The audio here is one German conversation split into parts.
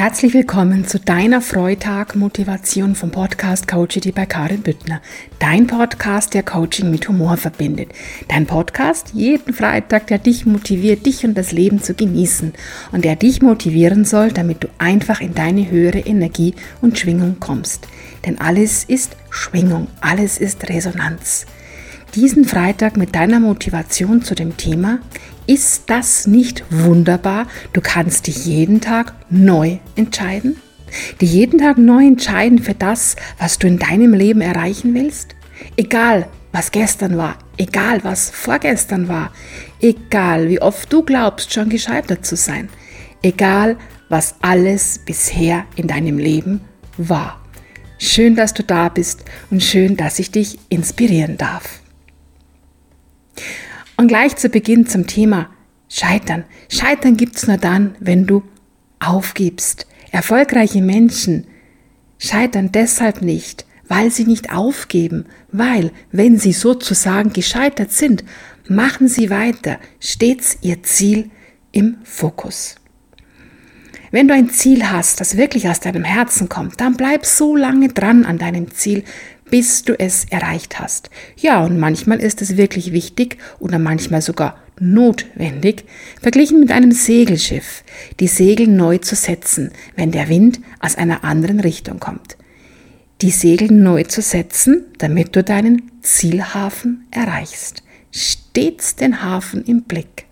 Herzlich willkommen zu deiner Freitag-Motivation vom Podcast Coachity bei Karin Büttner. Dein Podcast, der Coaching mit Humor verbindet. Dein Podcast jeden Freitag, der dich motiviert, dich und das Leben zu genießen und der dich motivieren soll, damit du einfach in deine höhere Energie und Schwingung kommst. Denn alles ist Schwingung, alles ist Resonanz. Diesen Freitag mit deiner Motivation zu dem Thema ist das nicht wunderbar? Du kannst dich jeden Tag neu entscheiden? Die jeden Tag neu entscheiden für das, was du in deinem Leben erreichen willst? Egal, was gestern war, egal, was vorgestern war, egal, wie oft du glaubst, schon gescheitert zu sein, egal, was alles bisher in deinem Leben war. Schön, dass du da bist und schön, dass ich dich inspirieren darf. Und gleich zu Beginn zum Thema Scheitern. Scheitern gibt's nur dann, wenn du aufgibst. Erfolgreiche Menschen scheitern deshalb nicht, weil sie nicht aufgeben, weil, wenn sie sozusagen gescheitert sind, machen sie weiter, stets ihr Ziel im Fokus. Wenn du ein Ziel hast, das wirklich aus deinem Herzen kommt, dann bleib so lange dran an deinem Ziel, bis du es erreicht hast. Ja, und manchmal ist es wirklich wichtig oder manchmal sogar notwendig, verglichen mit einem Segelschiff, die Segel neu zu setzen, wenn der Wind aus einer anderen Richtung kommt. Die Segel neu zu setzen, damit du deinen Zielhafen erreichst. Stets den Hafen im Blick.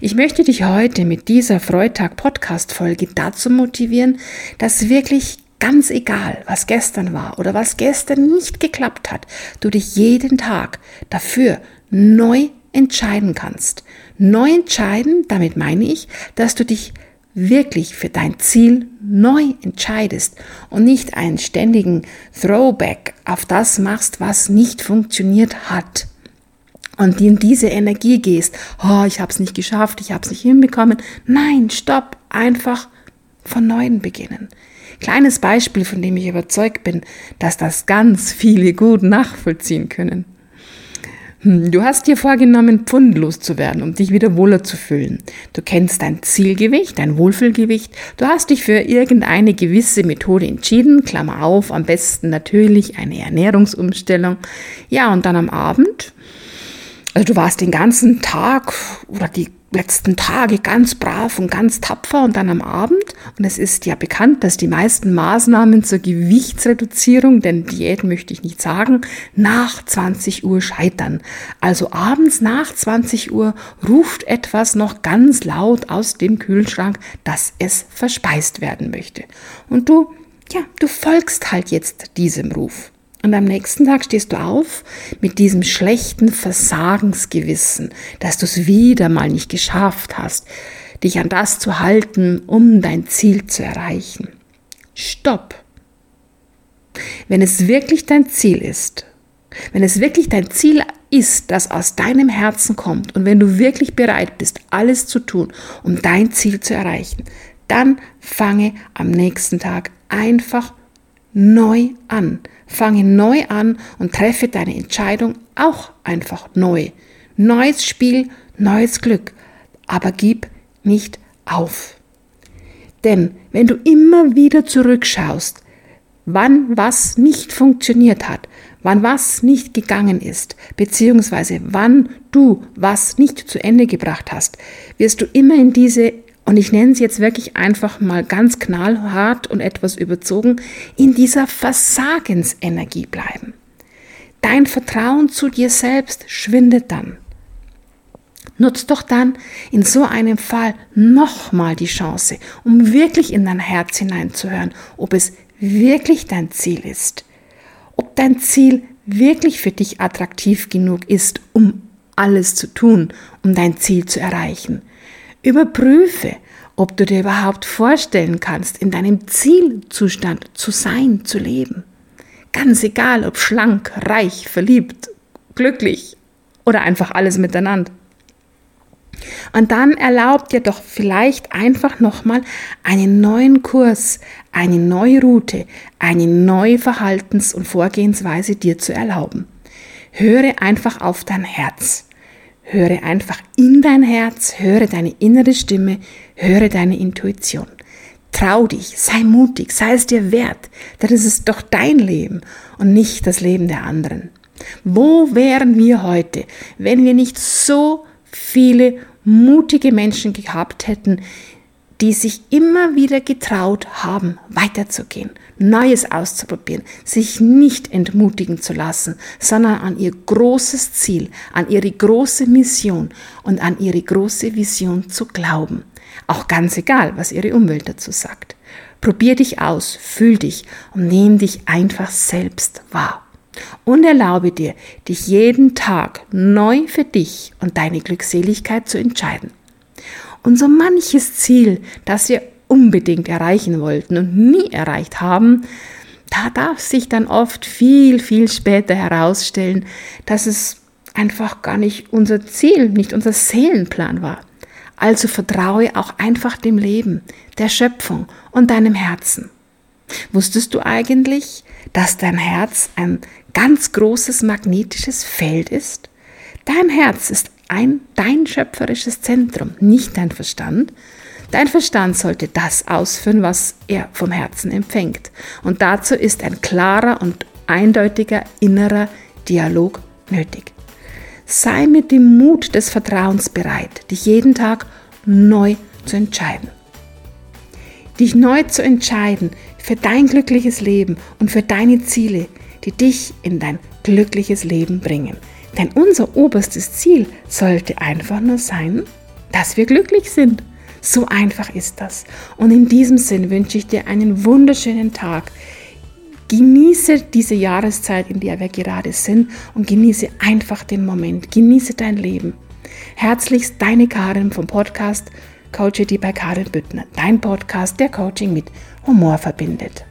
Ich möchte dich heute mit dieser Freitag Podcast Folge dazu motivieren, dass wirklich Ganz egal, was gestern war oder was gestern nicht geklappt hat, du dich jeden Tag dafür neu entscheiden kannst. Neu entscheiden, damit meine ich, dass du dich wirklich für dein Ziel neu entscheidest und nicht einen ständigen Throwback auf das machst, was nicht funktioniert hat. Und in diese Energie gehst, oh, ich habe es nicht geschafft, ich habe es nicht hinbekommen. Nein, stopp, einfach von neuem beginnen. Kleines Beispiel, von dem ich überzeugt bin, dass das ganz viele gut nachvollziehen können. Hm, du hast dir vorgenommen, pfundlos zu werden, um dich wieder wohler zu fühlen. Du kennst dein Zielgewicht, dein Wohlfühlgewicht. Du hast dich für irgendeine gewisse Methode entschieden, Klammer auf, am besten natürlich eine Ernährungsumstellung. Ja, und dann am Abend, also du warst den ganzen Tag oder die letzten Tage ganz brav und ganz tapfer und dann am Abend. Und es ist ja bekannt, dass die meisten Maßnahmen zur Gewichtsreduzierung, denn Diät möchte ich nicht sagen, nach 20 Uhr scheitern. Also abends nach 20 Uhr ruft etwas noch ganz laut aus dem Kühlschrank, dass es verspeist werden möchte. Und du, ja, du folgst halt jetzt diesem Ruf. Und am nächsten Tag stehst du auf mit diesem schlechten Versagensgewissen, dass du es wieder mal nicht geschafft hast, dich an das zu halten, um dein Ziel zu erreichen. Stopp! Wenn es wirklich dein Ziel ist, wenn es wirklich dein Ziel ist, das aus deinem Herzen kommt und wenn du wirklich bereit bist, alles zu tun, um dein Ziel zu erreichen, dann fange am nächsten Tag einfach neu an. Fange neu an und treffe deine Entscheidung auch einfach neu. Neues Spiel, neues Glück. Aber gib nicht auf. Denn wenn du immer wieder zurückschaust, wann was nicht funktioniert hat, wann was nicht gegangen ist, beziehungsweise wann du was nicht zu Ende gebracht hast, wirst du immer in diese und ich nenne es jetzt wirklich einfach mal ganz knallhart und etwas überzogen, in dieser Versagensenergie bleiben. Dein Vertrauen zu dir selbst schwindet dann. Nutz doch dann in so einem Fall nochmal die Chance, um wirklich in dein Herz hineinzuhören, ob es wirklich dein Ziel ist. Ob dein Ziel wirklich für dich attraktiv genug ist, um alles zu tun, um dein Ziel zu erreichen. Überprüfe, ob du dir überhaupt vorstellen kannst, in deinem Zielzustand zu sein, zu leben. Ganz egal, ob schlank, reich, verliebt, glücklich oder einfach alles miteinander. Und dann erlaubt dir doch vielleicht einfach nochmal einen neuen Kurs, eine neue Route, eine neue Verhaltens- und Vorgehensweise dir zu erlauben. Höre einfach auf dein Herz. Höre einfach in dein Herz, höre deine innere Stimme, höre deine Intuition. Trau dich, sei mutig, sei es dir wert, denn es ist doch dein Leben und nicht das Leben der anderen. Wo wären wir heute, wenn wir nicht so viele mutige Menschen gehabt hätten, die sich immer wieder getraut haben, weiterzugehen, Neues auszuprobieren, sich nicht entmutigen zu lassen, sondern an ihr großes Ziel, an ihre große Mission und an ihre große Vision zu glauben. Auch ganz egal, was ihre Umwelt dazu sagt. Probier dich aus, fühl dich und nimm dich einfach selbst wahr. Und erlaube dir, dich jeden Tag neu für dich und deine Glückseligkeit zu entscheiden. Und so manches Ziel, das wir unbedingt erreichen wollten und nie erreicht haben, da darf sich dann oft viel, viel später herausstellen, dass es einfach gar nicht unser Ziel, nicht unser Seelenplan war. Also vertraue auch einfach dem Leben, der Schöpfung und deinem Herzen. Wusstest du eigentlich, dass dein Herz ein ganz großes magnetisches Feld ist? Dein Herz ist ein dein schöpferisches Zentrum, nicht dein Verstand. Dein Verstand sollte das ausführen, was er vom Herzen empfängt. Und dazu ist ein klarer und eindeutiger innerer Dialog nötig. Sei mit dem Mut des Vertrauens bereit, dich jeden Tag neu zu entscheiden. Dich neu zu entscheiden für dein glückliches Leben und für deine Ziele, die dich in dein glückliches Leben bringen. Denn unser oberstes Ziel sollte einfach nur sein, dass wir glücklich sind. So einfach ist das. Und in diesem Sinn wünsche ich dir einen wunderschönen Tag. Genieße diese Jahreszeit, in der wir gerade sind und genieße einfach den Moment. Genieße dein Leben. Herzlichst deine Karin vom Podcast Coach bei Karin Büttner. Dein Podcast, der Coaching mit Humor verbindet.